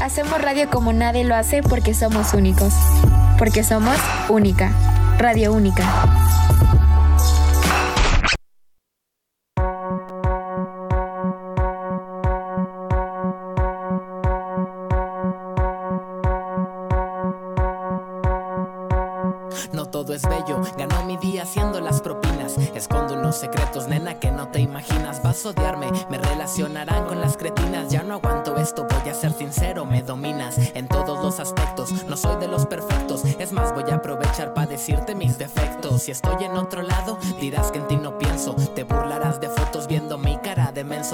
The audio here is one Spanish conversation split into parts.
Hacemos radio como nadie lo hace porque somos únicos. Porque somos única. Radio única. No todo es bello, ganó mi día haciendo las propinas. Escondo unos secretos, nena, que no te imaginas. Vas a odiarme, me relacionarán decirte mis defectos. Si estoy en otro lado, dirás que en ti no pienso. Te burlarás de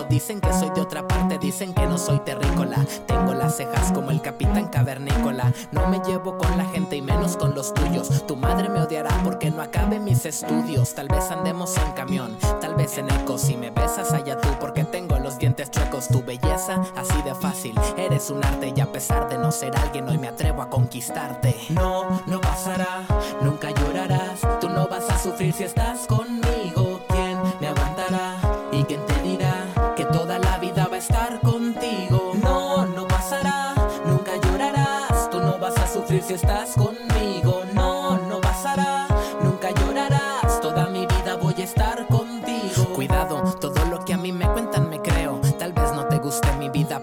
Dicen que soy de otra parte, dicen que no soy terrícola. Tengo las cejas como el capitán cavernícola. No me llevo con la gente y menos con los tuyos. Tu madre me odiará porque no acabe mis estudios. Tal vez andemos en camión, tal vez en eco. Si me besas allá tú porque tengo los dientes chuecos. Tu belleza, así de fácil. Eres un arte y a pesar de no ser alguien, hoy me atrevo a conquistarte. No, no pasará, nunca llorarás. Tú no vas a sufrir si estás conmigo. Si estás conmigo.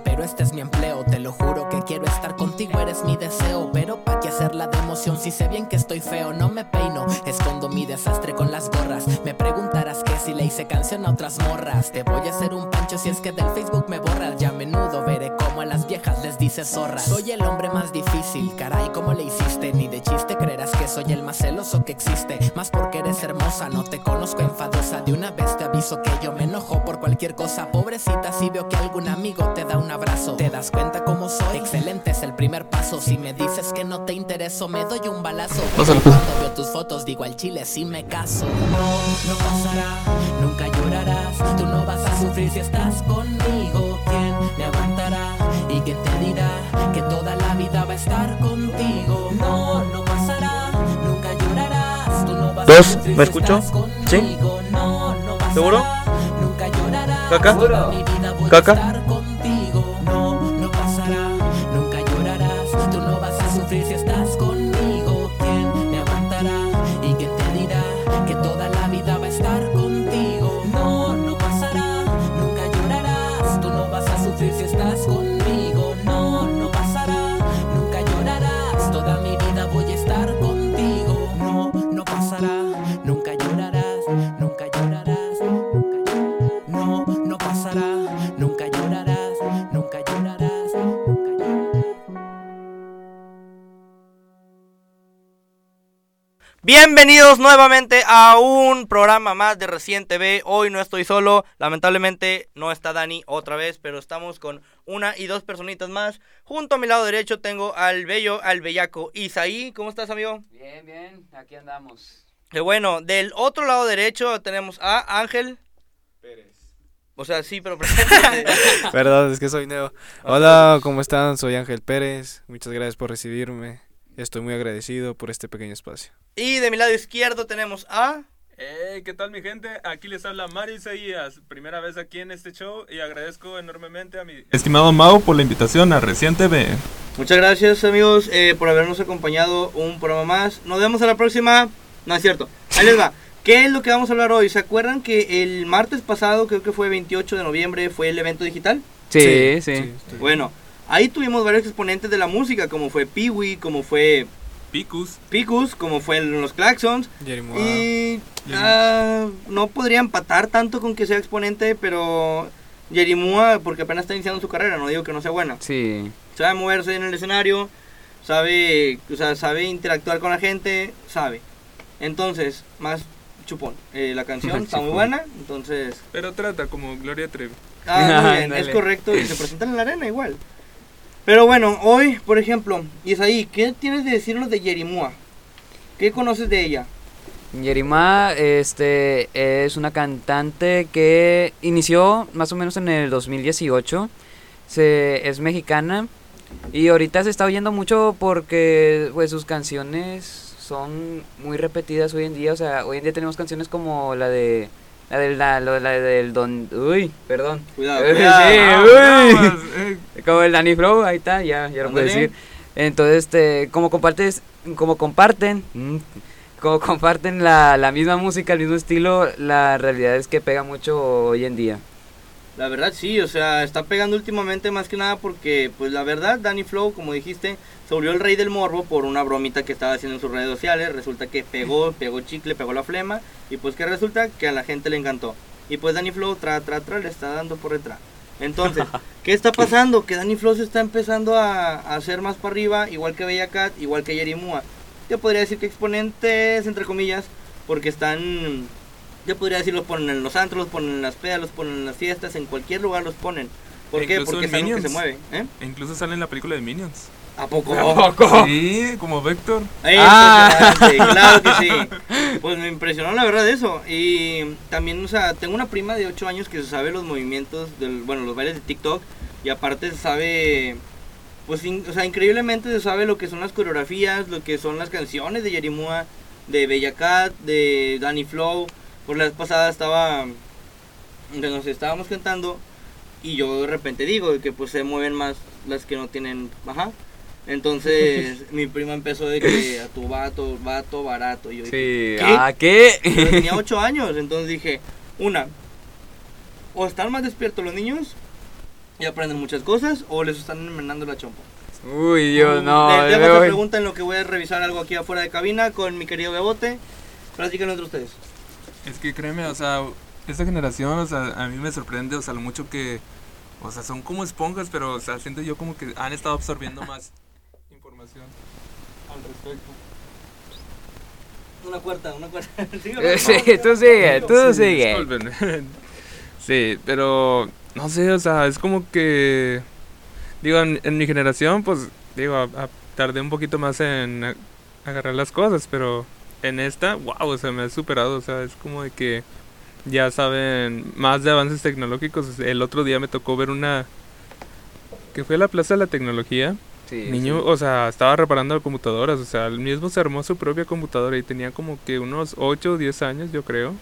Pero este es mi empleo. Te lo juro que quiero estar contigo, eres mi deseo. Pero pa' qué hacerla de emoción si sé bien que estoy feo. No me peino, escondo mi desastre con las gorras. Me preguntarás que si le hice canción a otras morras. Te voy a hacer un pancho si es que del Facebook me borras. Ya a menudo veré cómo a las viejas les dice zorras. Soy el hombre más difícil, caray, ¿cómo le hiciste? Ni de chiste creerás que soy el más celoso que existe. Más porque eres hermosa, no te conozco enfadosa. De una vez te aviso que yo me enojo por cualquier cosa. Pobrecita, si veo que algún amigo te da un abrazo. ¿Te das cuenta cómo soy? Excelente es el primer paso. Si me dices que no te intereso, me doy un balazo. Pásale, pues. Cuando veo tus fotos, digo al chile si me caso. No, no pasará, nunca llorarás. Tú no vas a sufrir si estás conmigo. ¿Quién me aguantará? ¿Y quién te dirá que toda la vida va a estar contigo? No, no pasará, nunca llorarás. Tú no vas Dos, a sufrir ¿me escucho? estás ¿Sí? conmigo. No, no pasará, ¿Seguro? Nunca llorarás. ¿Caca? Toda mi vida voy a ¿Caca? estar Bienvenidos nuevamente a un programa más de Recién TV. Hoy no estoy solo, lamentablemente no está Dani otra vez, pero estamos con una y dos personitas más. Junto a mi lado derecho tengo al bello, al bellaco Isaí. ¿Cómo estás, amigo? Bien, bien, aquí andamos. Qué bueno, del otro lado derecho tenemos a Ángel. O sea, sí, pero. Perdón, es que soy Neo. Hola, ¿cómo están? Soy Ángel Pérez. Muchas gracias por recibirme. Estoy muy agradecido por este pequeño espacio. y de mi lado izquierdo tenemos a... Hey, ¿qué tal mi gente? Aquí les habla Mario Isaías, primera vez aquí en este show y agradezco enormemente a mi estimado Mau por la invitación a Recién TV. Muchas gracias amigos eh, por habernos acompañado un programa más. Nos vemos a la próxima. No es cierto. Ahí les va. ¿Qué es lo que vamos a hablar hoy? ¿Se acuerdan que el martes pasado, creo que fue 28 de noviembre, fue el evento digital? Sí, sí. Bueno, ahí tuvimos varios exponentes de la música, como fue Peewee, como fue Picus, Picus, como fue en los Claxons. Jerimoa. Y ah, no podría empatar tanto con que sea exponente, pero Yerimua, porque apenas está iniciando su carrera, no digo que no sea buena. Sí. sabe moverse en el escenario, sabe, o sea, sabe interactuar con la gente, sabe. Entonces, más chupón. Eh, la canción está muy buena, entonces... pero trata como Gloria Trevi. Ah, muy bien, es correcto y se presentan en la arena igual. Pero bueno, hoy, por ejemplo, Isaí, ¿qué tienes de decirnos de Yerimua? ¿Qué conoces de ella? Yerima este, es una cantante que inició más o menos en el 2018. Se, es mexicana y ahorita se está oyendo mucho porque pues, sus canciones son muy repetidas hoy en día. O sea, hoy en día tenemos canciones como la de... La, de, la, lo- la del don... Uy, perdón. Cuidado, Sí, cuidado. uy. Aguas, eh, como el Danny Flow, ahí está, ya, ya lo puedo decir. Entonces, este, como compartes, como comparten, mm, como comparten la, la misma música, el mismo estilo, la realidad es que pega mucho hoy en día. La verdad sí, o sea, está pegando últimamente más que nada porque, pues la verdad, Danny Flow, como dijiste, se volvió el rey del morbo por una bromita que estaba haciendo en sus redes sociales. Resulta que pegó, pegó chicle, pegó la flema. Y pues que resulta que a la gente le encantó. Y pues Danny Flow, tra, tra, tra, le está dando por detrás. Entonces, ¿qué está pasando? Que Danny Flow se está empezando a, a hacer más para arriba, igual que Bella Cat, igual que Jerry Mua. Yo podría decir que exponentes, entre comillas, porque están yo podría decir, los ponen en los antros, los ponen en las pedas, los ponen en las fiestas, en cualquier lugar los ponen. ¿Por E qué? Porque es algo que se mueve. ¿eh? E incluso sale en la película de Minions. ¿A poco? Sí, como Vector. Ey, Ah. claro que sí. Pues me impresionó la verdad eso. Y también, o sea, tengo una prima de 8 años que se sabe los movimientos, del, bueno, los bailes de TikTok. Y aparte se sabe, pues, in- o sea, increíblemente se sabe lo que son las coreografías, lo que son las canciones de Yerimua, de Bella Cat, de Danny Flow. Por la vez pasada estaba, nos estábamos cantando y yo de repente digo que pues se mueven más las que no tienen, ajá. Entonces mi prima empezó de que a tu vato, vato, barato. Y yo dije, Sí, ¿qué? ¿ah qué? Yo tenía 8 años, entonces dije, una, o están más despiertos los niños y aprenden muchas cosas, o les están envenenando la chompa. Uy, Dios, no. Te- me dejo voy. pregunta en lo que voy a revisar algo aquí afuera de cabina con mi querido Bebote. Platiquen entre ustedes. Es que créeme, o sea, esta generación, o sea, a mí me sorprende, o sea, lo mucho que, o sea, son como esponjas, pero, o sea, siento yo como que han estado absorbiendo más información al respecto. Una cuarta, una cuarta. Eh. Sí, tú sigue, tú sigue. Disculpen. sí, pero no sé, o sea, es como que digo, en, en mi generación, pues digo, a- a- tardé un poquito más en a- agarrar las cosas, pero en esta, wow, o sea, me ha superado, o sea, es como de que ya saben más de avances tecnológicos. El otro día me tocó ver una que fue a la Plaza de la Tecnología. Sí, Niño, sí. o sea, estaba reparando computadoras, o sea, el mismo se armó su propia computadora y tenía como que unos 8 o 10 años, yo creo.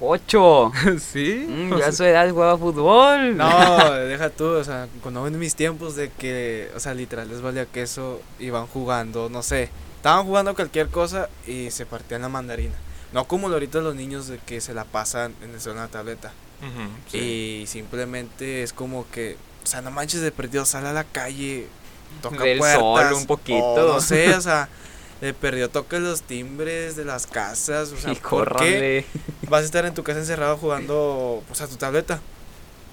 Ocho. sí. Mm, o ya a su edad jugaba fútbol. No, deja tú, o sea, cuando en mis tiempos de que, o sea, literal les valía queso, iban jugando, no sé, estaban jugando cualquier cosa y se partían la mandarina. No como ahorita los niños de que se la pasan en el celular, en la tableta. sí. Y simplemente es como que, o sea, no manches de perdido, sale a la calle, toca Ve el puertas. sol un poquito. o no sé, o sea, de perdido toca los timbres de las casas, o sea, y ¿por qué vas a estar en tu casa encerrado jugando, pues, a tu tableta?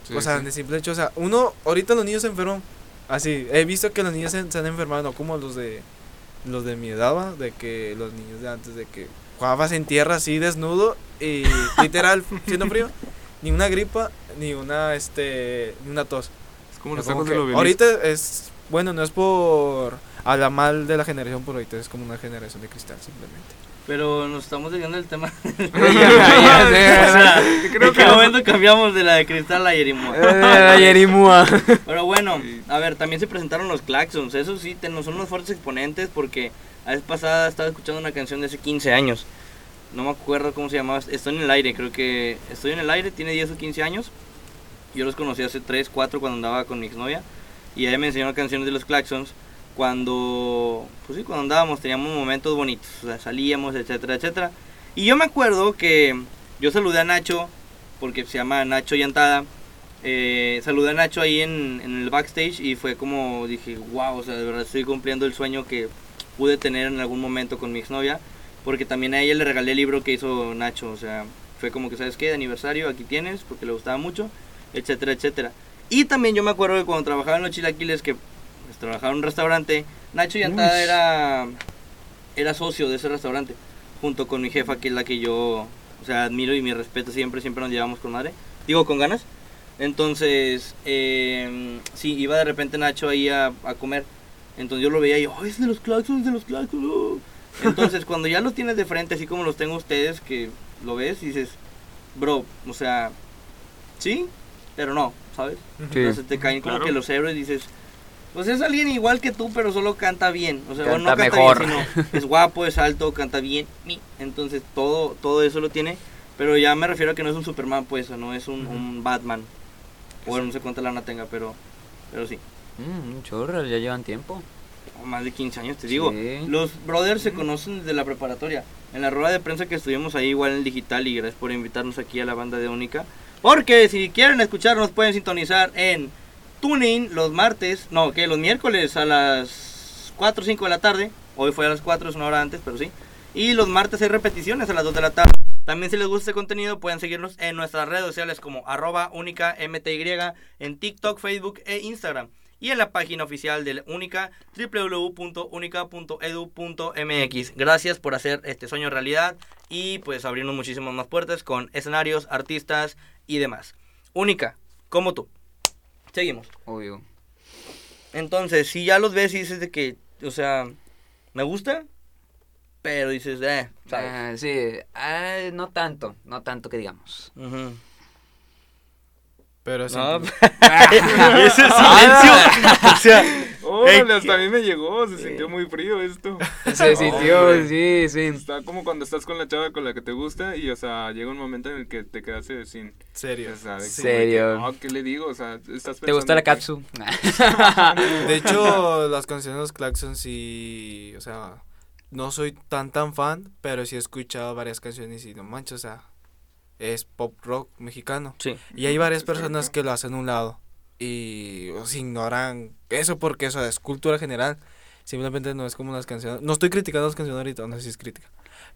Sí, o sea, sí. de simple hecho, o sea, uno, ahorita los niños se enferman. Así, he visto que los niños se, se han enfermado, no como los de los de mi edad, ¿va? de que los niños de antes, de que jugabas en tierra así desnudo y literal, siendo frío, ni una gripa, ni una, este, ni una tos. Es como los Como ojos que ahorita es, bueno, no es por hablar mal de la generación, pero ahorita es como una generación de cristal simplemente. Pero nos estamos desviando del tema. creo ¿en qué que- momento cambiamos de la de cristal a Yerimua? Eh, Yerimua. Pero bueno, a ver, también se presentaron los Claxons. Eso sí, ten- son unos fuertes exponentes porque la vez pasada estaba escuchando una canción de hace 15 años. No me acuerdo cómo se llamaba. Estoy en el aire, creo que Estoy en el aire, tiene 10 o 15 años. Yo los conocí hace 3, 4 cuando andaba con mi exnovia. Y ella me enseñó canciones de los Claxons. Cuando, pues sí, cuando andábamos teníamos momentos bonitos. O sea, salíamos, etcétera, etcétera. Y yo me acuerdo que yo saludé a Nacho, porque se llama Nacho Llantada. Eh, saludé a Nacho ahí en, en el backstage y fue como dije, wow, o sea, de verdad estoy cumpliendo el sueño que pude tener en algún momento con mi exnovia. Porque también a ella le regalé el libro que hizo Nacho, o sea, fue como que, ¿sabes qué? De aniversario, aquí tienes, porque le gustaba mucho, etcétera, etcétera. Y también yo me acuerdo que cuando trabajaba en los chilaquiles, que pues, trabajaba en un restaurante, Nacho Llantada Uy. era, era socio de ese restaurante, junto con mi jefa, que es la que yo, o sea, admiro y mi respeto siempre, siempre nos llevamos con madre, digo, con ganas. Entonces, eh, sí, iba de repente Nacho ahí a, a comer. Entonces yo lo veía y yo, "Ay, es de los claxons, es de los claxons. oh". Entonces, cuando ya lo tienes de frente, así como los tengo ustedes, que lo ves y dices, bro, o sea, sí, pero no, ¿sabes? Sí. Entonces te caen como Claro. que los héroes y dices, pues es alguien igual que tú, pero solo canta bien. O sea, bueno, no Canta canta mejor. bien, sino es guapo, es alto, canta bien. Entonces todo, todo eso lo tiene. Pero ya me refiero a que no es un Superman, pues, o no es un, un Batman. Bueno, no sé cuánta lana tenga, pero, pero sí. Mm, un chorro, ya llevan tiempo. O más de 15 años, te digo. Los brothers se conocen desde la preparatoria. En la rueda de prensa que estuvimos ahí, igual en el digital, y gracias por invitarnos aquí a la banda de Única. Porque si quieren escucharnos, pueden sintonizar en Tuning los martes, no, que los miércoles a las 4 o 5 de la tarde. Hoy fue a las 4, es una hora antes, pero sí. Y los martes hay repeticiones a las 2 de la tarde. También si les gusta este contenido pueden seguirnos en nuestras redes sociales como arroba única mty en TikTok, Facebook e Instagram. Y en la página oficial de Única, www.unica.edu.mx. Gracias por hacer este sueño realidad y pues abrirnos muchísimas más puertas con escenarios, artistas y demás. Única, como tú. Seguimos. Obvio. Entonces, si ya los ves y dices de que, o sea, me gusta, pero dices, eh, ¿sabes? Ah, sí, ah, no tanto, no tanto que digamos. Ujú. Pero sí. No, ese silencio. o sea, Órale, hasta a mí me llegó, se sintió muy frío esto. Se sintió, sí, sí. Está como cuando estás con la chava con la que te gusta y, o sea, llega un momento en el que te quedaste sin... Serio. O sea, que, Serio. no, ¿qué le digo? O sea, estás ¿Te gusta la capsu? De hecho, las canciones de los Claxon sí, o sea, no soy tan tan fan, pero sí he escuchado varias canciones y no manches, o sea, es pop rock mexicano. sí. Y hay varias personas que lo hacen a un lado y o sea, ignoran eso porque eso es cultura general. Simplemente no es como las canciones. No estoy criticando las canciones ahorita, no sé si es crítica.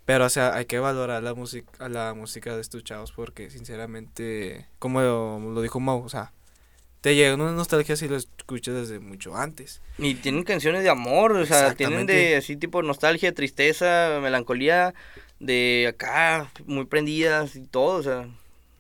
Pero, o sea, hay que valorar la música, la música de estos chavos porque, sinceramente, como lo, lo dijo Mau, o sea, te llega una nostalgia si lo escuchas desde mucho antes. Y tienen canciones de amor, o sea, tienen de así tipo nostalgia, tristeza, melancolía, de acá, muy prendidas y todo, o sea,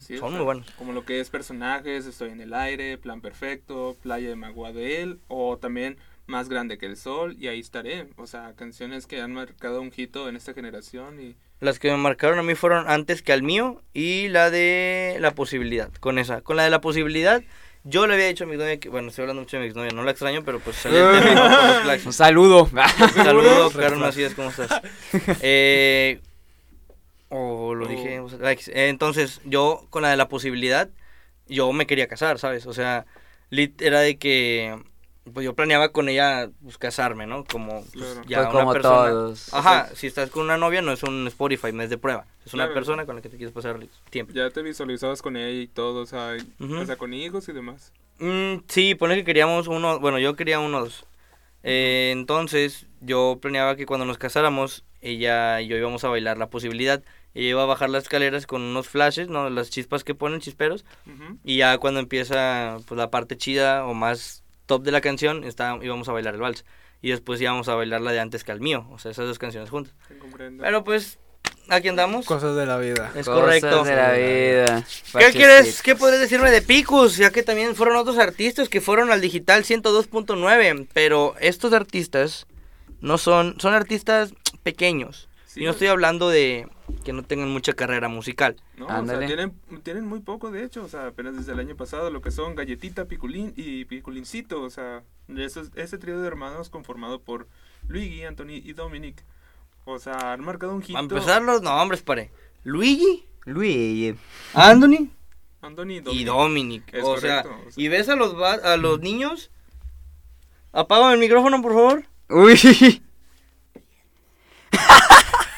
Sí, o son sea, muy buenos. Como lo que es personajes, Estoy en el aire, Plan Perfecto, Playa de Maguadel, o también Más Grande que el Sol, y Ahí Estaré. O sea, canciones que han marcado un hito en esta generación y... Las que me marcaron a mí fueron antes que al mío y la de la posibilidad, con esa. Con la de la posibilidad, yo le había dicho a mi novia que, bueno, estoy hablando mucho de mi exnovia, no la extraño, pero pues salió el tema ¿no? Un saludo. Carmen Macías, ¿cómo estás? Eh, o lo dije, o sea, like, entonces yo con la de la posibilidad, yo me quería casar, ¿sabes? O sea, lit era de que, pues yo planeaba con ella, pues casarme, ¿no? Como, pues, Claro. ya Pues una como persona. todos. Ajá, si estás con una novia no es un Spotify, no es de prueba, es una Claro. persona con la que te quieres pasar tiempo. Ya te visualizabas con ella y todo, sea, o sea, con hijos y demás. Mm, sí, pone que queríamos uno, bueno, yo quería unos. Eh, entonces, yo planeaba que cuando nos casáramos, ella y yo íbamos a bailar la posibilidad. Ella iba a bajar las escaleras con unos flashes, ¿no? Las chispas que ponen, chisperos. Y ya cuando empieza pues, la parte chida o más top de la canción, está, íbamos a bailar el vals. Y después íbamos a bailar la de antes que al mío. O sea, esas dos canciones juntas. Comprendo. Pero pues, aquí andamos. Cosas de la vida. Es Cosas correcto. de la vida. ¿Qué quieres? ¿Qué podrías decirme de Picus? Ya que también fueron otros artistas que fueron al digital 102.9, pero estos artistas no son son artistas pequeños. Sí, y no estoy hablando de que no tengan mucha carrera musical. No, Ándale. o sea, tienen, tienen muy poco, de hecho, o sea, apenas desde el año pasado, lo que son Galletita, Piculín y Piculincito, o sea, esos- ese trío de hermanos conformado por Luigi, Anthony y Dominic. O sea, han marcado un hito. A empezar los nombres, pare. Luigi, Luis. Anthony Anthony y y Dominic. Dominic. Es o sea, correcto, o sea. y ves a los a los niños. Apágame el micrófono, por favor. Uy.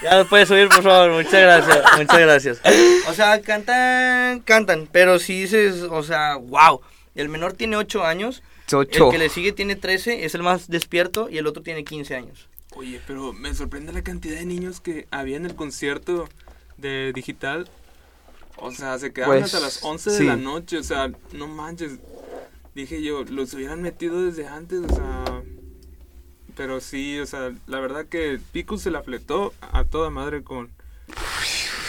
Ya lo puedes subir, por favor. Muchas gracias. Muchas gracias. O sea, cantan, cantan. Pero si dices, o sea, wow. El menor tiene 8 años. El que le sigue tiene 13. Es el más despierto. Y el otro tiene 15 años. Oye, pero me sorprende la cantidad de niños que había en el concierto de digital. O sea, se quedaban Pues, hasta las 11 de la noche, o sea, no manches. Dije yo, los hubieran metido desde antes, o sea... Pero sí, o sea, la verdad que Pico se la fletó a toda madre con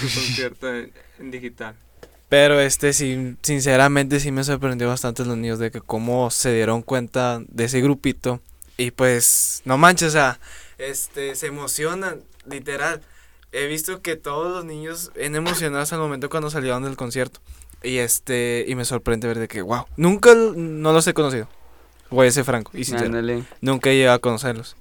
su concierto en, en digital. Pero este sí, sinceramente sí me sorprendió bastante los niños de que cómo se dieron cuenta de ese grupito. Y pues, no manches, o sea, este, se emocionan, literal. He visto que todos los niños en emocionados al momento cuando salieron del concierto. Y este, y me sorprende ver de que, wow, nunca no los he conocido. Voy a ser franco y sincero. Ándale. Nunca he llegado a conocerlos.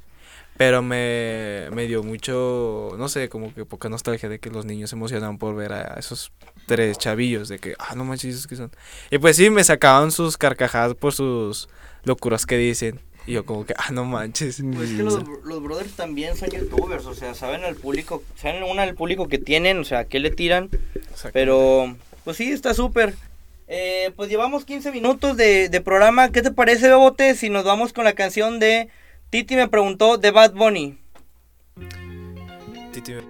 Pero me, me dio mucho, no sé, como que poca nostalgia de que los niños se emocionaban por ver a esos tres chavillos, de que, ah, no manches, ¿esos que son? Y pues sí, me sacaban sus carcajadas por sus locuras que dicen. Y yo como que, ah, no manches. Pues es que los, los brothers también son youtubers, o sea, saben al público, saben una del público que tienen, o sea, qué le tiran. Pero, pues sí, está súper. Eh, pues llevamos 15 minutos de, programa. ¿Qué te parece, Bebote, si nos vamos con la canción de Titi me preguntó de Bad Bunny? Titi me-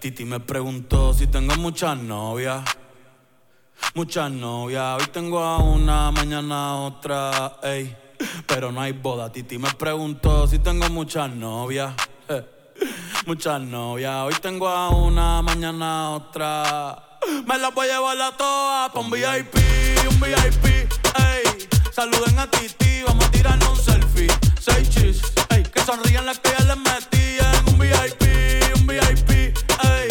Titi me preguntó si tengo muchas novias. Muchas novias. Hoy tengo a una, mañana otra. Ey, pero no hay boda. Titi me preguntó si tengo muchas novias. Eh, Muchas novias. Hoy tengo a una, mañana a otra. Me las voy a llevar a todas pa' un VIP, un VIP. Ey, saluden a Titi, vamos a tirarnos un selfie. Seis chis, ey, que sonrían las que ya les metí en un VIP, un VIP. Ey,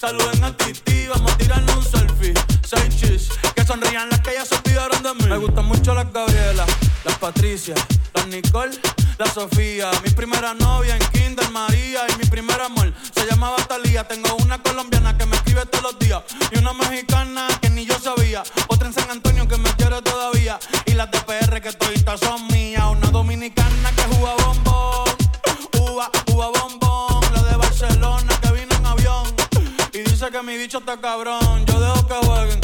saluden a Titi, vamos a tirarnos un selfie. Seis chis, que sonrían las que ya se olvidaron de mí. Me gustan mucho las Gabriela, las Patricia, las Nicole, la Sofía. Mi primera novia en Kinder María y mi primer amor se llamaba Talía. Tengo una colombiana que me escribe todos los días y una mexicana que ni yo sabía. Otra en San Antonio que me quiere todavía y las de PR que toditas son mías. Una dominicana que juega bombón, uva, uva bombón. La de Barcelona que vino en avión y dice que mi bicho está cabrón. Yo dejo que jueguen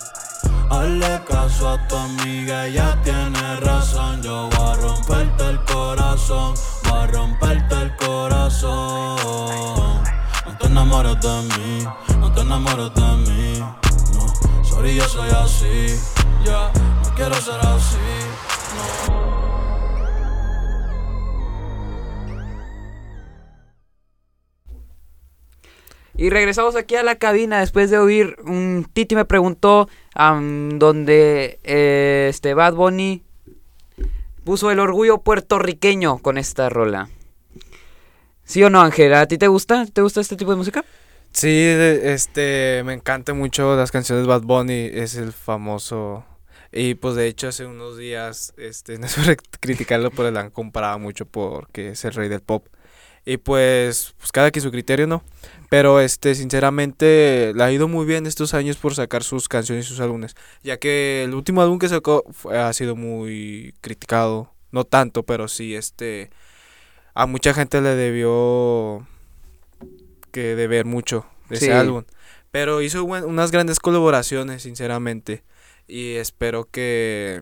Hazle caso a tu amiga, ella tiene razón. Yo voy a romperte el corazón, voy a romperte el corazón. No te enamores de mí, no te enamores de mí. No, sorry, yo soy así. Ya, no quiero ser así. No. Y regresamos aquí a la cabina después de oír un Titi me preguntó donde eh, este Bad Bunny puso el orgullo puertorriqueño con esta rola. ¿Sí o no, Ángela? ¿A ti te gusta? ¿Te gusta este tipo de música? Sí, este, me encanta mucho las canciones de Bad Bunny, es el famoso. Y pues de hecho hace unos días, este, no es criticarlo, pero la han comparado mucho porque es el rey del pop. Y pues, pues cada quien su criterio, ¿no? Pero este, sinceramente, le ha ido muy bien estos años por sacar sus canciones y sus álbumes. Ya que el último álbum que sacó fue- ha sido muy criticado. No tanto, pero sí, este. a mucha gente le debió que deber mucho de Sí. ese álbum. Pero hizo unas grandes colaboraciones, sinceramente. Y espero que,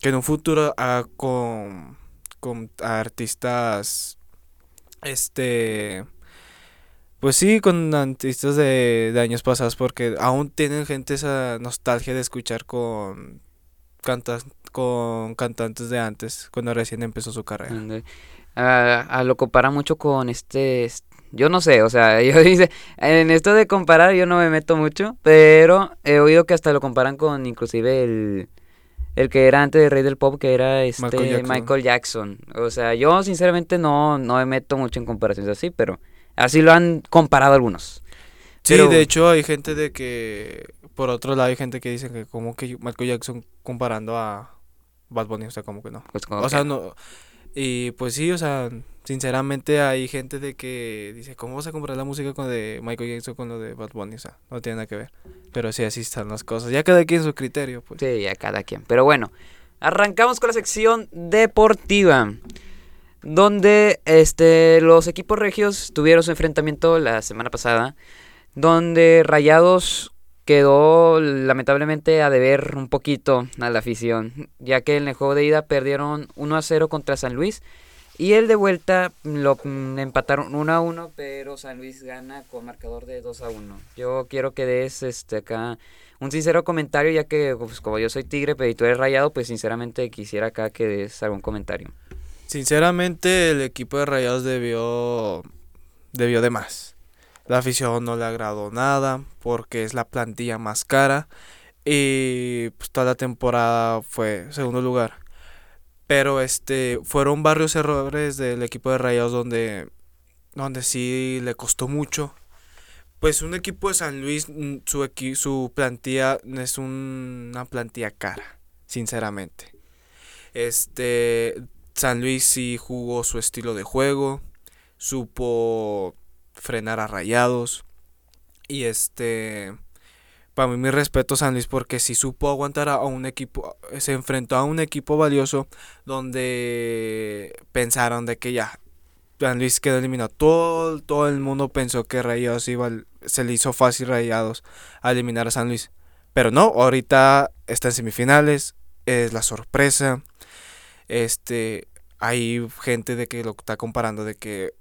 que en un futuro haga con, con artistas, este, pues sí, con artistas de, de años pasados, porque aún tienen gente esa nostalgia de escuchar con, con cantantes de antes, cuando recién empezó su carrera. Ah, lo compara mucho con este, es- yo no sé, o sea, yo dice, en esto de comparar yo no me meto mucho, pero he oído que hasta lo comparan con inclusive el, el que era antes de Rey del Pop, que era este Michael Michael Jackson. Jackson. O sea, yo sinceramente no, no me meto mucho en comparaciones así, pero así lo han comparado algunos. Sí, Pero- de hecho hay gente de que, por otro lado hay gente que dice que como que Michael Jackson comparando a Bad Bunny, o sea, como que no. Pues como O sea, que- no. Y pues sí, o sea, sinceramente hay gente de que dice, ¿cómo vas a comparar la música con de Michael Jackson con lo de Bad Bunny? O sea, no tiene nada que ver. Pero sí, así están las cosas. Ya cada quien su criterio, pues. Sí, ya cada quien. Pero bueno, arrancamos con la sección deportiva. Donde este, los equipos regios tuvieron su enfrentamiento la semana pasada. Donde Rayados quedó lamentablemente a deber un poquito a la afición. Ya que en el juego de ida perdieron 1 a 0 contra San Luis. Y el de vuelta lo mm, empataron 1 a 1, pero San Luis gana con marcador de 2 a 1. Yo quiero que des este acá un sincero comentario, ya que pues, como yo soy tigre, pero y tú eres rayado, pues sinceramente quisiera acá que des algún comentario. Sinceramente, el equipo de Rayados debió, debió de más. La afición no le agradó nada porque es la plantilla más cara y pues toda la temporada fue segundo lugar. Pero este fueron varios errores del equipo de Rayados donde donde sí le costó mucho. Pues un equipo de San Luis mm, su equi- su plantilla es un- una plantilla cara, sinceramente. Este San Luis sí jugó su estilo de juego, supo frenar a Rayados y este para mí mi respeto a San Luis porque sí supo aguantar a un equipo, se enfrentó a un equipo valioso donde pensaron de que ya San Luis quedó eliminado. Todo, todo el mundo pensó que Rayados iba, se le hizo fácil Rayados a eliminar a San Luis. Pero no, ahorita está en semifinales, es la sorpresa. Este, hay gente de que lo está comparando de que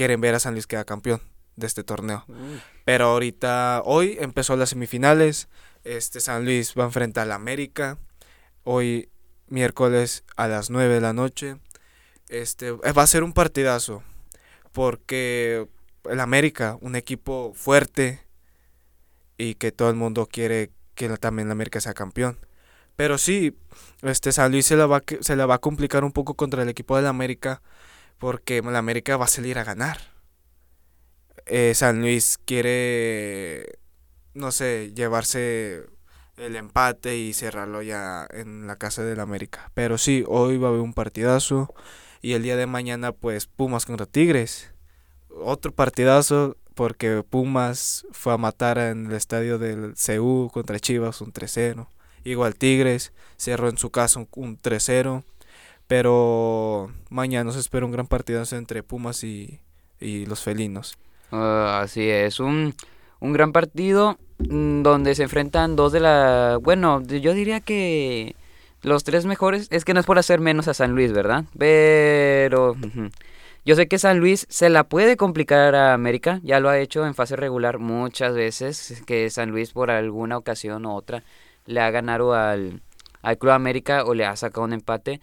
quieren ver a San Luis quedar campeón de este torneo. Pero ahorita, hoy empezó las semifinales. Este San Luis va a enfrentar al América. Hoy, miércoles a las 9 de la noche. Este eh, va a ser un partidazo. Porque el América, un equipo fuerte. Y que todo el mundo quiere que también el América sea campeón. Pero sí, este San Luis se la va, se la va a complicar un poco contra el equipo del América. Porque el América va a salir a ganar eh, San Luis quiere, no sé, llevarse el empate y cerrarlo ya en la casa del América. Pero sí, hoy va a haber un partidazo y el día de mañana pues Pumas contra Tigres. Otro partidazo porque Pumas fue a matar en el estadio del CU contra Chivas un 3-0. Igual Tigres cerró en su casa un 3-0. Pero mañana se espera un gran partidazo entre Pumas y, y los felinos. Ah, así es, un, un gran partido mm, donde se enfrentan dos de la... Bueno, yo diría que los tres mejores, es que no es por hacer menos a San Luis, ¿verdad? Pero yo sé que San Luis se la puede complicar a América, ya lo ha hecho en fase regular muchas veces, que San Luis por alguna ocasión u otra le ha ganado al, al Club América o le ha sacado un empate.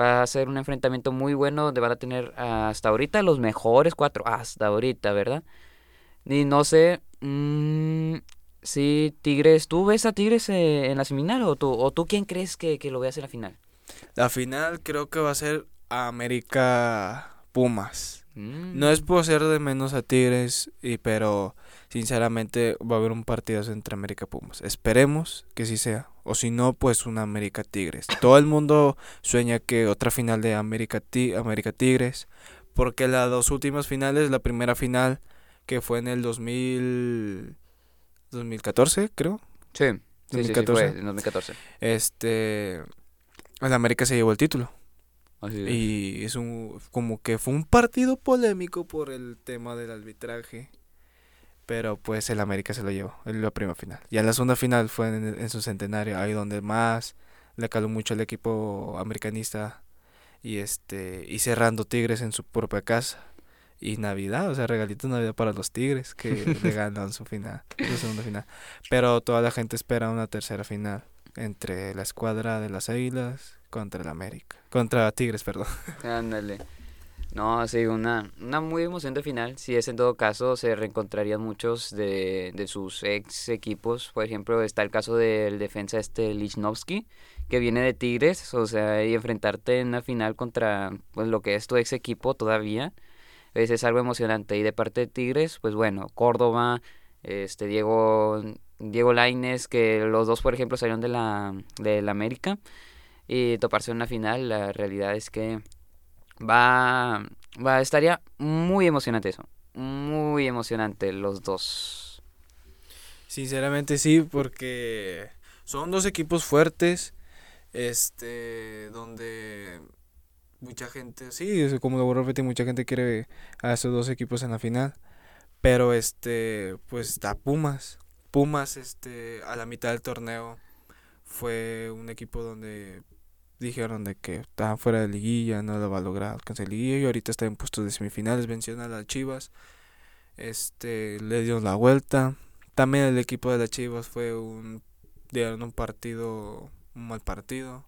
Va a ser un enfrentamiento muy bueno donde van a tener hasta ahorita los mejores cuatro. Hasta ahorita, ¿verdad? Y no sé mm, si Tigres. ¿Tú ves a Tigres eh, en la semifinal o tú, o tú quién crees que, que lo veas en la final? La final creo que va a ser América Pumas. Mm. No es por ser de menos a Tigres, y, pero sinceramente va a haber un partido entre América Pumas. Esperemos que sí sea. O si no, pues una América Tigres. Todo el mundo sueña que otra final de América, Ti- América Tigres. Porque las dos últimas finales, la primera final que fue en el 2000, 2014, creo. Sí, sí, sí, sí, 2014. fue en 2014. Este, el América se llevó el título. Así es. Y es un como que fue un partido polémico por el tema del arbitraje. Pero pues el América se lo llevó en la primera final. Ya en la segunda final fue en, en su centenario, ahí donde más le caló mucho el equipo americanista y este y cerrando Tigres en su propia casa. Y Navidad, o sea, regalito de Navidad para los Tigres que le ganan su final, su segunda final. Pero toda la gente espera una tercera final entre la escuadra de las Águilas contra el América, contra Tigres, perdón. Ándale. No, sí, una, una muy emocionante final. Si es en todo caso, se reencontrarían muchos de, de sus ex equipos. Por ejemplo, está el caso del defensa este Lichnowsky, que viene de Tigres. O sea, y enfrentarte en una final contra pues lo que es tu ex equipo todavía. Es, algo emocionante. Y de parte de Tigres, pues bueno, Córdoba, este Diego, Diego Lainez, que los dos, por ejemplo, salieron de la, de la América. Y toparse en una final, la realidad es que va, va, estaría muy emocionante eso. Muy emocionante los dos. Sinceramente sí, porque son dos equipos fuertes, este, donde mucha gente, sí, como lo mucha gente quiere a esos dos equipos en la final, pero este, pues está Pumas, Pumas, este, a la mitad del torneo fue un equipo donde dijeron de que estaba fuera de liguilla, no lo va a lograr alcanzar liguilla y ahorita está en puestos de semifinales, vencieron a las Chivas, este, le dieron la vuelta, también el equipo de las Chivas fue un, dieron un partido, un mal partido,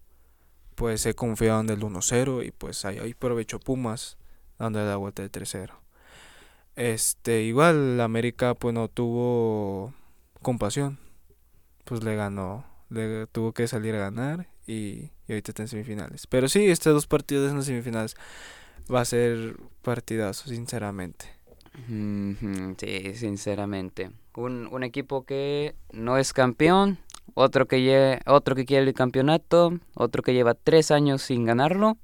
pues se confiaron del 1-0 y pues ahí, ahí aprovechó Pumas dando la vuelta de 3-0. Este, igual América pues no tuvo compasión, pues le ganó, le tuvo que salir a ganar y, y ahorita está en semifinales. Pero sí, estos dos partidos en las semifinales va a ser partidazo, sinceramente. Sí, sinceramente. Un, un equipo que no es campeón, otro que, lle- otro que quiere el campeonato, otro que lleva tres años sin ganarlo.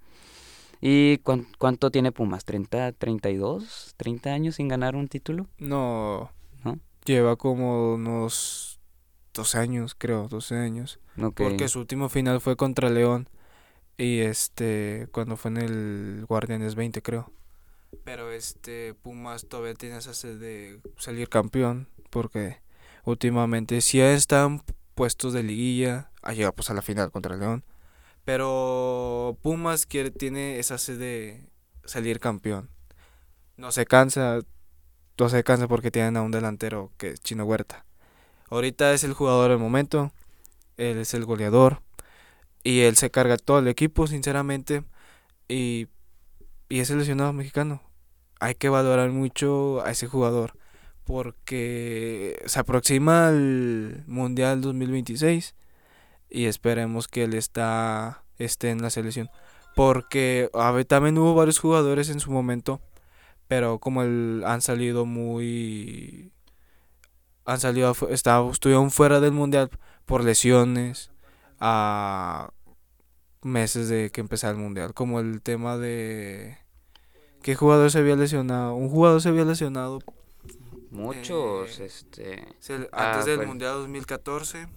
¿Y cuán- cuánto tiene Pumas? ¿30, 32? ¿30 años sin ganar un título? No, ¿No? lleva como unos 12 años, creo, 12 años. Porque su último final fue contra León. Y este, cuando fue en el Guardianes 20, creo. Pero este, Pumas todavía tiene esa sed de salir campeón. Porque últimamente sí están puestos de liguilla. Ha llegado pues a la final contra León. Pero Pumas quiere, tiene esa sed de salir campeón. No se cansa. No se cansa porque tienen a un delantero que es Chino Huerta. Ahorita es el jugador del momento. Él es el goleador. Y él se carga todo el equipo, sinceramente. Y, y es seleccionado mexicano. Hay que valorar mucho a ese jugador. Porque se aproxima el Mundial 2026. Y esperemos que él está, esté en la selección. Porque a ver, también hubo varios jugadores en su momento. Pero como el, han salido muy... Han salido, está- estuvieron fuera del Mundial por lesiones a meses de que empezara el mundial, como el tema de qué jugador se había lesionado, un jugador se había lesionado Muchos, eh, este... se- Ah, antes del pues. mundial 2014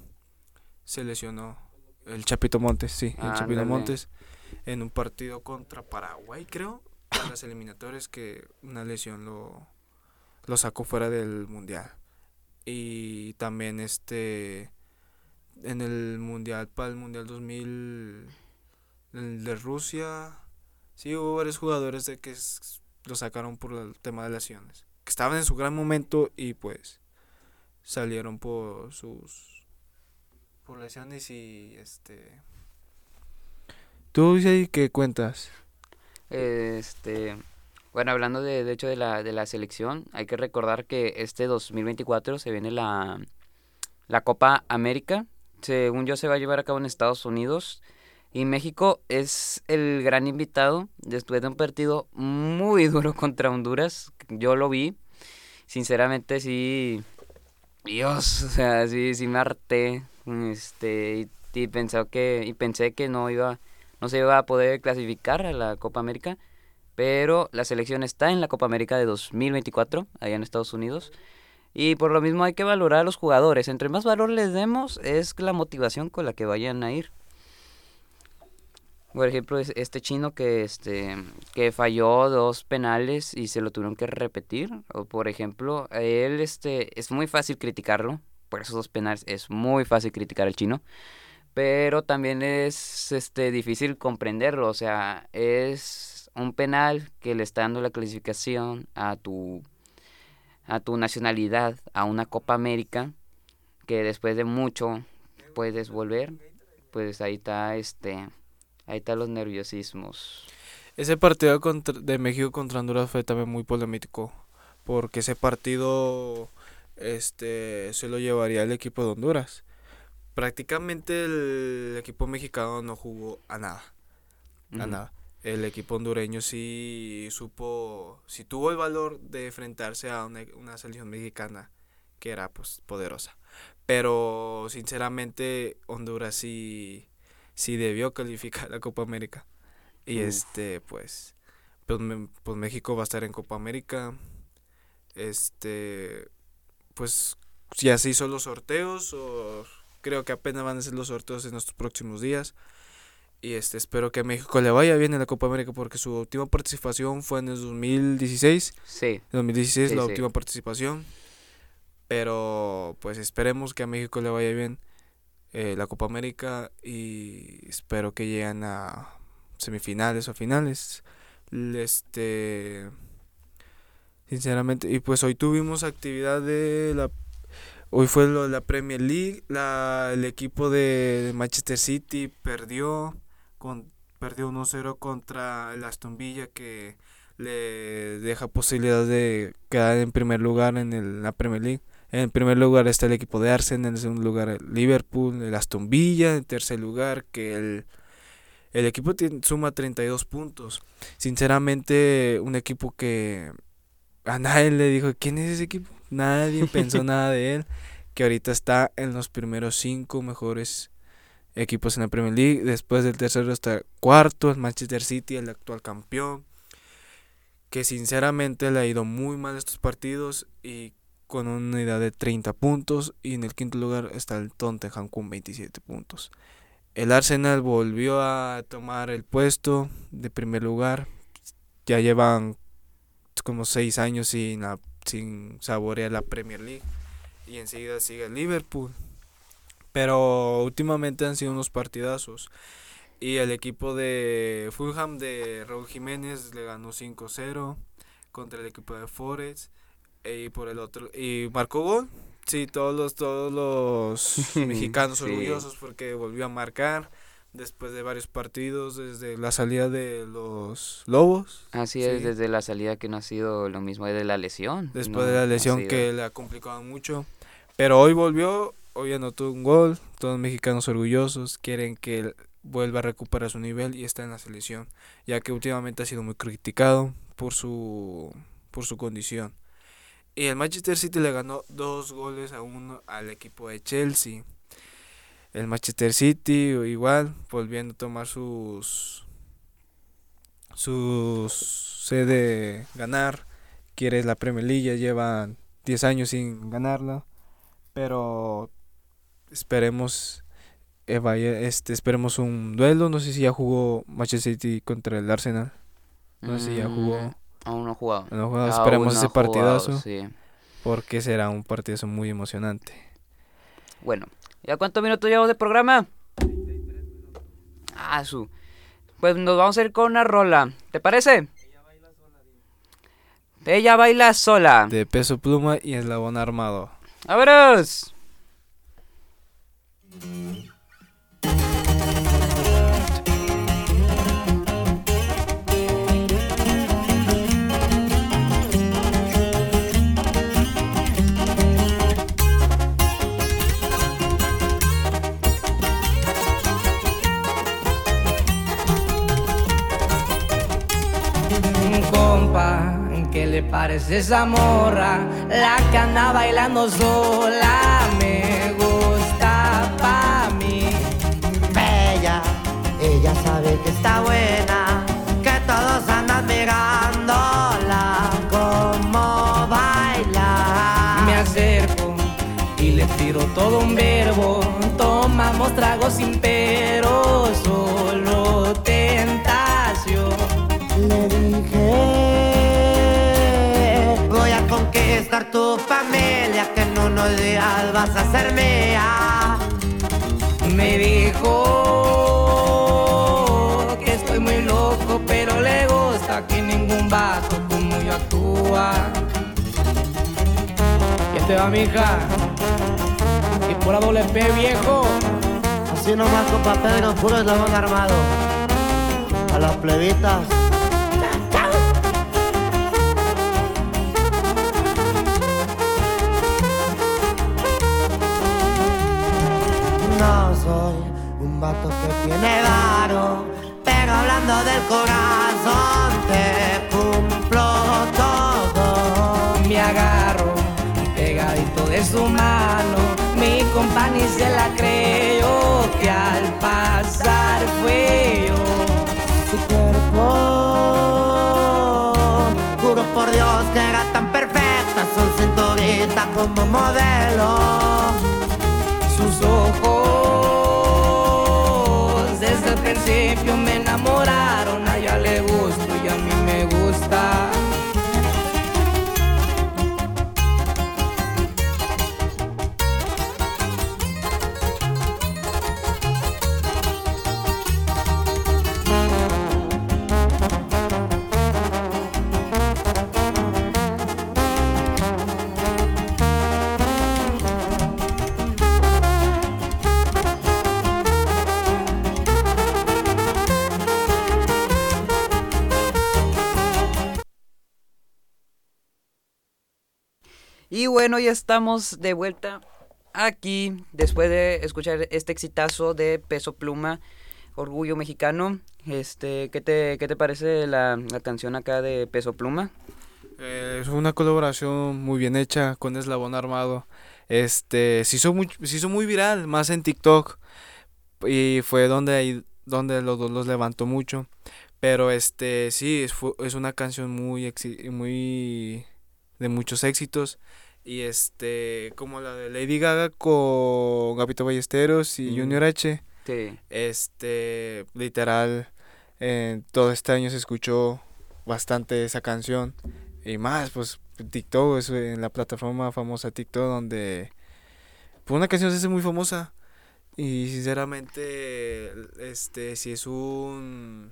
se lesionó el Chapito Montes, sí, el Chapito. Montes en un partido contra Paraguay, creo, en las eliminatorias que una lesión lo lo sacó fuera del mundial. Y también este en el mundial para el mundial 2000 el de Rusia sí hubo varios jugadores de que lo sacaron por el tema de lesiones que estaban en su gran momento y pues salieron por sus por lesiones y este tú dices qué cuentas Este, bueno, hablando de, de hecho de la, de la selección, hay que recordar que este 2024 se viene la, la Copa América. Según yo, se va a llevar a cabo en Estados Unidos. Y México es el gran invitado después de un partido muy duro contra Honduras. Yo lo vi. Sinceramente, sí. Dios, o sea, sí, sí me harté. Este, y, y pensé que, y pensé que no iba no se iba a poder clasificar a la Copa América, pero la selección está en la Copa América de 2024, allá en Estados Unidos. Y por lo mismo hay que valorar a los jugadores. Entre más valor les demos, es la motivación con la que vayan a ir. Por ejemplo, es- este chino que este que falló dos penales y se lo tuvieron que repetir. O por ejemplo, él este es muy fácil criticarlo por esos dos penales. Es muy fácil criticar al chino. Pero también es este difícil comprenderlo. O sea, es un penal que le está dando la clasificación a tu a tu nacionalidad a una Copa América que después de mucho puedes volver. Pues ahí está este Ahí están los nerviosismos. Ese partido contra- de México contra Honduras fue también muy polémico. Porque ese partido este, se lo llevaría el equipo de Honduras. Prácticamente el equipo mexicano no jugó a nada. A nada. El equipo hondureño sí supo, sí tuvo el valor de enfrentarse a una, una selección mexicana que era pues poderosa. Pero sinceramente Honduras sí, sí debió calificar a la Copa América. Y Uf. este pues, pues, pues México va a estar en Copa América. Este pues ya se hizo los sorteos o creo que apenas van a ser los sorteos en estos próximos días. Y este espero que a México le vaya bien en la Copa América porque su última participación fue en el 2016. Sí, 2016 Sí, la sí. última participación. Pero pues esperemos que a México le vaya bien eh, la Copa América y espero que lleguen a semifinales o finales. Este sinceramente y pues hoy tuvimos actividad de la hoy fue lo de la Premier League, la el equipo de Manchester City perdió con perdió 1-0 contra el Aston Villa que le deja posibilidad de quedar en primer lugar en el- la Premier League. En primer lugar está el equipo de Arsenal, en segundo lugar el Liverpool, el Aston Villa, en tercer lugar que el, el equipo suma 32 puntos. Sinceramente, un equipo que a nadie le dijo, ¿quién es ese equipo? Nadie pensó nada de él, que ahorita está en los primeros cinco mejores equipos en la Premier League. Después del tercero está el cuarto, el Manchester City, el actual campeón. Que sinceramente le ha ido muy mal estos partidos y con una unidad de 30 puntos. Y en el quinto lugar está el Tottenham con 27 puntos. El Arsenal volvió a tomar el puesto de primer lugar. Ya llevan como 6 años sin, sin saborear la Premier League. Y enseguida sigue el Liverpool. Pero últimamente han sido unos partidazos. Y el equipo de Fulham de Raúl Jiménez le ganó 5-0 contra el equipo de Forest. Y por el otro y marcó gol. Sí, todos los todos los mexicanos Sí. orgullosos porque volvió a marcar después de varios partidos desde la salida de los Lobos. así es Sí. desde la salida que no ha sido lo mismo de la lesión. Después no de la lesión que le ha complicado mucho. Pero hoy volvió, hoy anotó un gol. Todos los mexicanos orgullosos quieren que él vuelva a recuperar su nivel y está en la selección. Ya que últimamente ha sido muy criticado por su, por su condición. Y el Manchester City le ganó dos goles a uno al equipo de Chelsea. El Manchester City igual volviendo a tomar sus sus sede ganar quiere la Premier League, llevan 10 años sin ganarla, pero esperemos eh, vaya, este esperemos un duelo, no sé si ya jugó Manchester City contra el Arsenal. No sé si ya jugó. Mm, Aún no ha jugado. No esperemos no ese jugado, partidazo sí. porque será un partidazo muy emocionante. Bueno, ¿ya cuántos minutos llevamos de programa? Ah, su. Pues nos vamos a ir con una rola. ¿Te parece? Ella baila sola. De peso pluma y eslabón armado. ¡Vámonos! Compa, ¿qué le parece esa morra? La anda bailando sola me gusta ella sabe que está buena, que todos andan mirándola como baila. Me acerco y le tiro todo un verbo, tomamos tragos sin pero, solo tentación. Le dije, voy a conquistar tu familia, que en unos días vas a ser. Actúa. ¿Quién te va, mija? Y pura doble P, viejo. Así nomás, compa Pedro, puro eslabón armado. A las plebitas. No soy un vato que tiene varo, pero hablando del corazón te de su mano. Mi compa ni se la creyó que al pasar fue yo. Su cuerpo, juro por Dios que era tan perfecta, su cinturita como modelo. Sus ojos desde el principio me bueno, ya estamos de vuelta aquí después de escuchar este exitazo de Peso Pluma, Orgullo Mexicano. Este, ¿qué te, qué te parece la, la canción acá de Peso Pluma? Eh, es una colaboración muy bien hecha con Eslabón Armado. Este, se hizo muy, se hizo muy viral, más en TikTok. Y fue donde, donde los dos los levantó mucho. Pero este, sí, es, es una canción muy, muy de muchos éxitos. Y este, como la de Lady Gaga con Gapito Ballesteros y Mm. Junior H. Sí. Este, literal, eh, todo este año se escuchó bastante esa canción. Y más, pues, TikTok, es en la plataforma famosa TikTok, donde pues, una canción se hace muy famosa. Y sinceramente, este, si es un...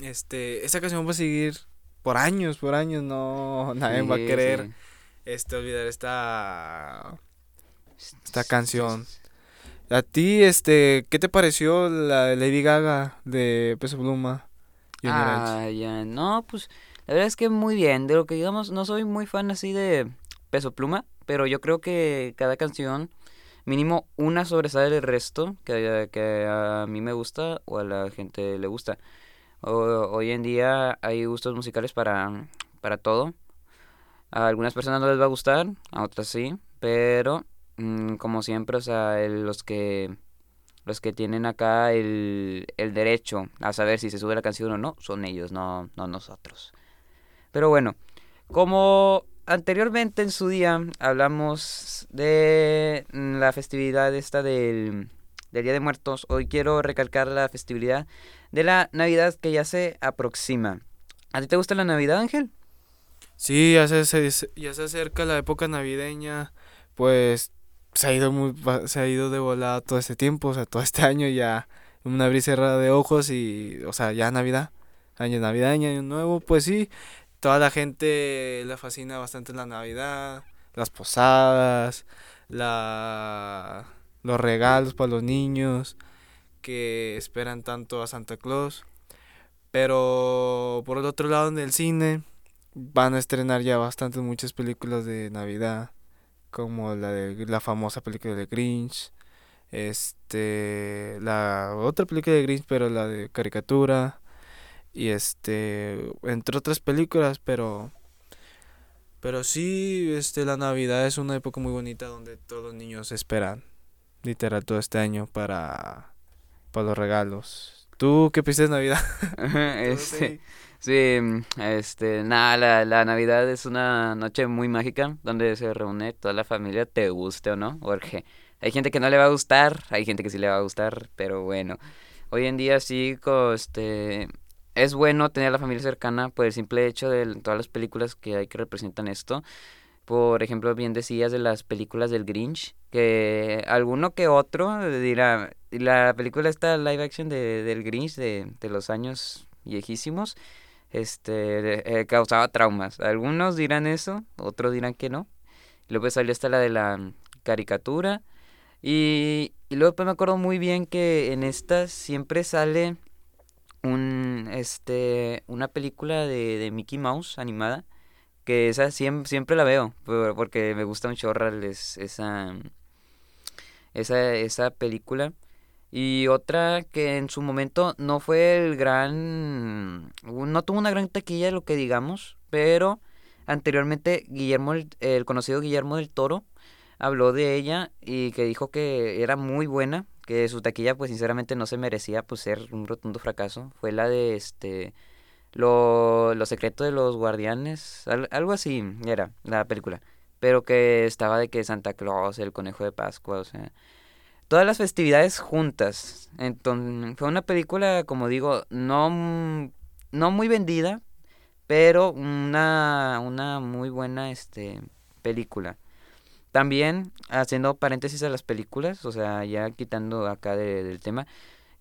Este, esta canción va a seguir por años, por años, no, nadie va a querer, sí. Este, olvidar esta, esta canción. A ti, este, ¿qué te pareció la Lady Gaga de Peso Pluma? Ah, ya, no, pues la verdad es que muy bien. De lo que digamos, no soy muy fan así de Peso Pluma, pero yo creo que cada canción, mínimo una sobresale del resto, que, que a mí me gusta o a la gente le gusta. O- hoy en día hay gustos musicales para, para todo. A algunas personas no les va a gustar, a otras sí, pero mm, como siempre, o sea, los que los que tienen acá el, el derecho a saber si se sube la canción o no son ellos, no, no nosotros. Pero bueno, como anteriormente en su día hablamos de mm, la festividad esta del, del Día de Muertos, hoy quiero recalcar la festividad de la Navidad que ya se aproxima. ¿A ti te gusta la Navidad, Ángel? Sí, ya se, se- ya se acerca la época navideña, pues se ha ido muy, se ha ido de volada todo este tiempo, o sea, todo este año ya una abrir cerrada de ojos y, o sea, ya Navidad, año navideño, año nuevo, pues sí, toda la gente le fascina bastante la Navidad, las posadas, la, los regalos para los niños que esperan tanto a Santa Claus. Pero por el otro lado en el cine van a estrenar ya bastantes muchas películas de Navidad, como la de la famosa película de Grinch, este, la otra película de Grinch, pero la de caricatura y este, entre otras películas, pero pero sí, este, la Navidad es una época muy bonita donde todos los niños esperan, literal, todo este año para, para los regalos. ¿Tú qué piensas de Navidad? este, sí, este, nada, la, la Navidad es una noche muy mágica donde se reúne toda la familia, te guste o no, porque hay gente que no le va a gustar, hay gente que sí le va a gustar, pero bueno, hoy en día sí, este, es bueno tener a la familia cercana por el simple hecho de todas las películas que hay que representan esto. Por ejemplo, bien decías de las películas del Grinch, que alguno que otro dirá, la película esta live action de, del Grinch de, de los años viejísimos, este, eh, causaba traumas. Algunos dirán eso, otros dirán que no. Luego salió esta la de la caricatura. Y, y luego pues me acuerdo muy bien que en esta siempre sale un este una película de, de Mickey Mouse animada que esa siempre, siempre la veo por- porque me gusta un chorro esa esa esa película y otra que en su momento no fue el gran no tuvo una gran taquilla lo que digamos pero anteriormente Guillermo el, conocido Guillermo del Toro habló de ella y que dijo que era muy buena, que su taquilla pues sinceramente no se merecía pues ser un rotundo fracaso. Fue la de este lo, Los secretos de los guardianes, al- algo así era la película, pero que estaba de que Santa Claus, el conejo de Pascua, o sea, todas las festividades juntas. Entonces, fue una película, como digo, no no muy vendida, pero una una muy buena este película. También, haciendo paréntesis a las películas, o sea, ya quitando acá de- del tema,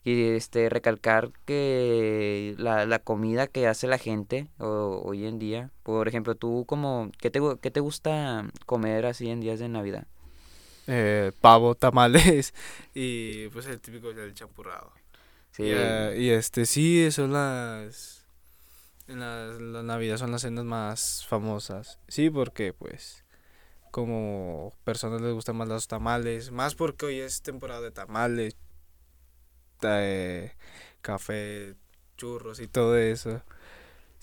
y este recalcar que la, la comida que hace la gente hoy en día, por ejemplo, tú como, ¿qué te, qué te gusta comer así en días de Navidad? Eh, pavo, tamales y pues el típico del champurrado. Sí. Y, y, este sí, son las en las la Navidad son las cenas más famosas. Sí, porque pues como personas les gustan más los tamales, más porque hoy es temporada de tamales, eh, café, churros y todo eso.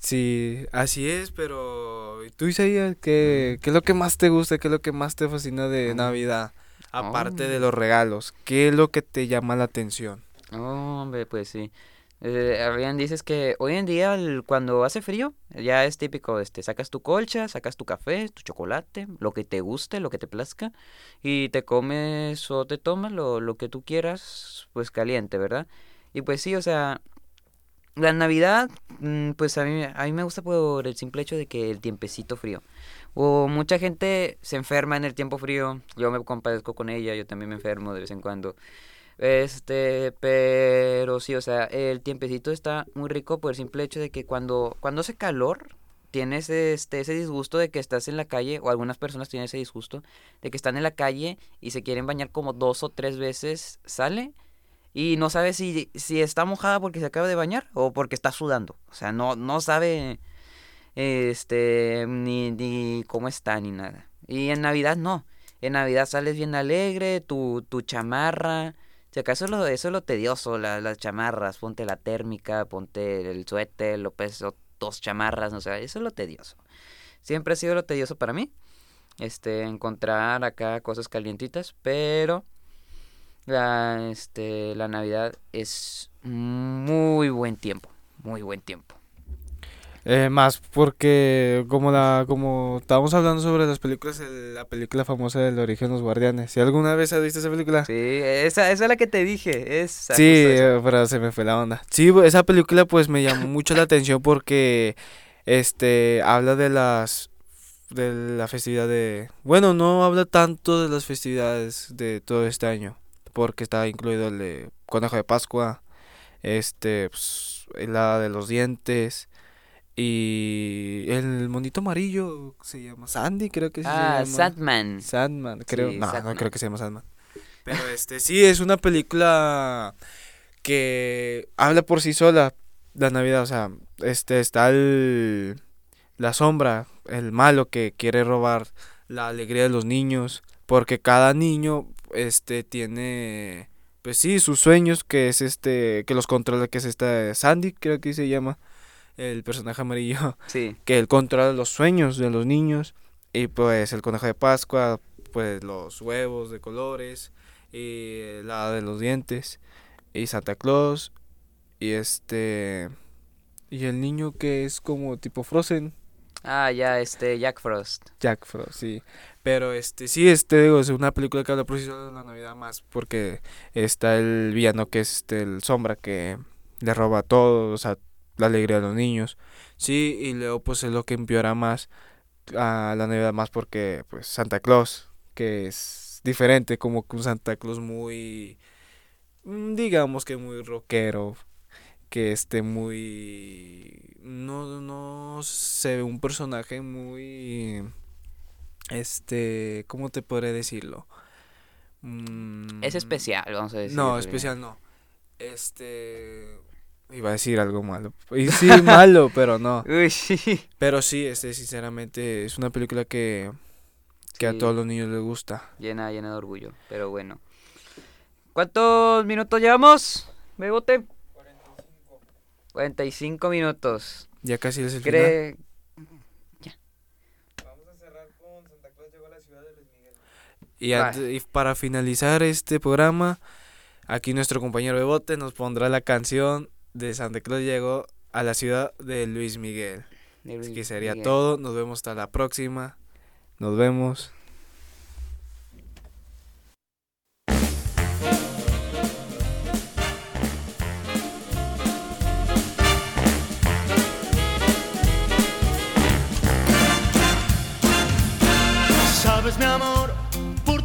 Sí, así es, pero ¿y tú Isaías qué, qué es lo que más te gusta, qué es lo que más te fascina de Navidad? Aparte de Oh. los regalos, ¿qué es lo que te llama la atención? Oh, hombre, pues sí. Eh, bien dices que hoy en día el- cuando hace frío ya es típico, este, sacas tu colcha, sacas tu café, tu chocolate, lo que te guste, lo que te plazca y te comes o te tomas lo, lo que tú quieras, pues caliente, ¿verdad? Y pues sí, o sea, la Navidad, mm, pues a mí, a mí me gusta por el simple hecho de que el tiempecito frío. O mucha gente se enferma en el tiempo frío, yo me compadezco con ella, yo también me enfermo de vez en cuando. Este, pero sí, o sea, el tiempecito está muy rico por el simple hecho de que cuando, cuando hace calor, tienes este, ese disgusto de que estás en la calle, o algunas personas tienen ese disgusto, de que están en la calle y se quieren bañar como dos o tres veces, sale y no sabe si, si está mojada porque se acaba de bañar o porque está sudando. O sea, no, no sabe este ni, ni cómo está ni nada. Y en Navidad no. En Navidad sales bien alegre, tu, tu chamarra. Si acaso es lo, eso es lo tedioso, la- las chamarras, ponte la térmica, ponte el suéter, lo peso, dos chamarras, o sea, eso es lo tedioso. Siempre ha sido lo tedioso para mí, este, encontrar acá cosas calientitas, pero la, este, la Navidad es muy buen tiempo, muy buen tiempo. Eh, más porque como la como estábamos hablando sobre las películas, el- la película famosa del origen de los guardianes. ¿Si alguna vez has visto esa película? Sí, esa, esa es la que te dije, esa, Sí, esa. eh, pero se me fue la onda. Sí, esa película pues me llamó mucho la atención porque este habla de las de la festividad de bueno, no habla tanto de las festividades de todo este año, porque está incluido el de Conejo de Pascua, este pues, el hada de los dientes y el monito amarillo se llama Sandy, creo que sí Ah, se llama. Sandman. Sandman, creo. Sí, no, no creo que se llama Sandman. Pero este sí es una película que habla por sí sola la Navidad, o sea, este está el la sombra, el malo que quiere robar la alegría de los niños, porque cada niño este tiene pues sí, sus sueños que es este que los controla que es esta Sandy, creo que se llama el personaje amarillo Sí. que él controla los sueños de los niños y pues el conejo de Pascua, pues los huevos de colores y la de los dientes y Santa Claus y este y el niño que es como tipo Frozen, Ah, ya, este, Jack Frost. Jack Frost, sí. Pero este sí, este digo, es una película que habla por sí sola de la Navidad más porque está el villano que es este, el sombra que le roba todo, o sea, la alegría de los niños. Sí, y luego pues es lo que empeora más a la Navidad más porque pues Santa Claus, que es diferente, como que un Santa Claus muy, mm, digamos que muy rockero, que esté muy, no, no ve un personaje muy, este, ¿cómo te podré decirlo? Mm, Es especial, vamos a decir. No, especial no. Este, iba a decir algo malo. Y sí, malo, pero no. Uy, sí. Pero sí, este, sinceramente, es una película que, que a todos los niños les gusta. Llena, llena de orgullo, pero bueno. ¿Cuántos minutos llevamos, Bebote? 45 minutos. Ya casi es el final. ¿Cree? Y, para finalizar este programa, aquí nuestro compañero Bebote nos pondrá la canción de Santa Claus llegó a la ciudad de Luis Miguel. de Así que Luis sería Miguel? todo. Nos vemos hasta la próxima. Nos vemos. Sabes, mi amor,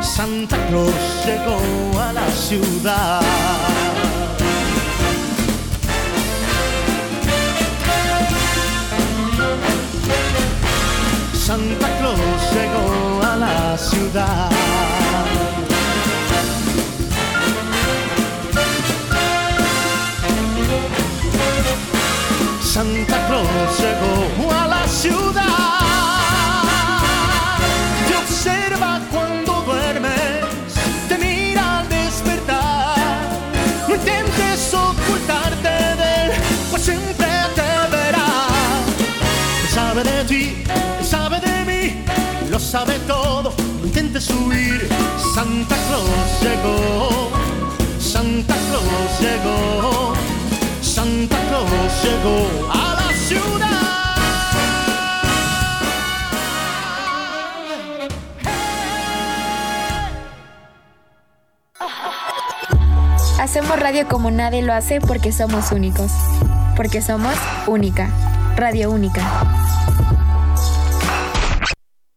Santa Claus llegó a la ciudad. Santa Claus llegó a la ciudad. Santa Claus llegó de ti, sabe de mí, lo sabe todo. No intentes huir. Santa Claus llegó, Santa Claus llegó, Santa Claus llegó a la ciudad. Hacemos radio como nadie lo hace porque somos únicos. Porque somos única. Radio única.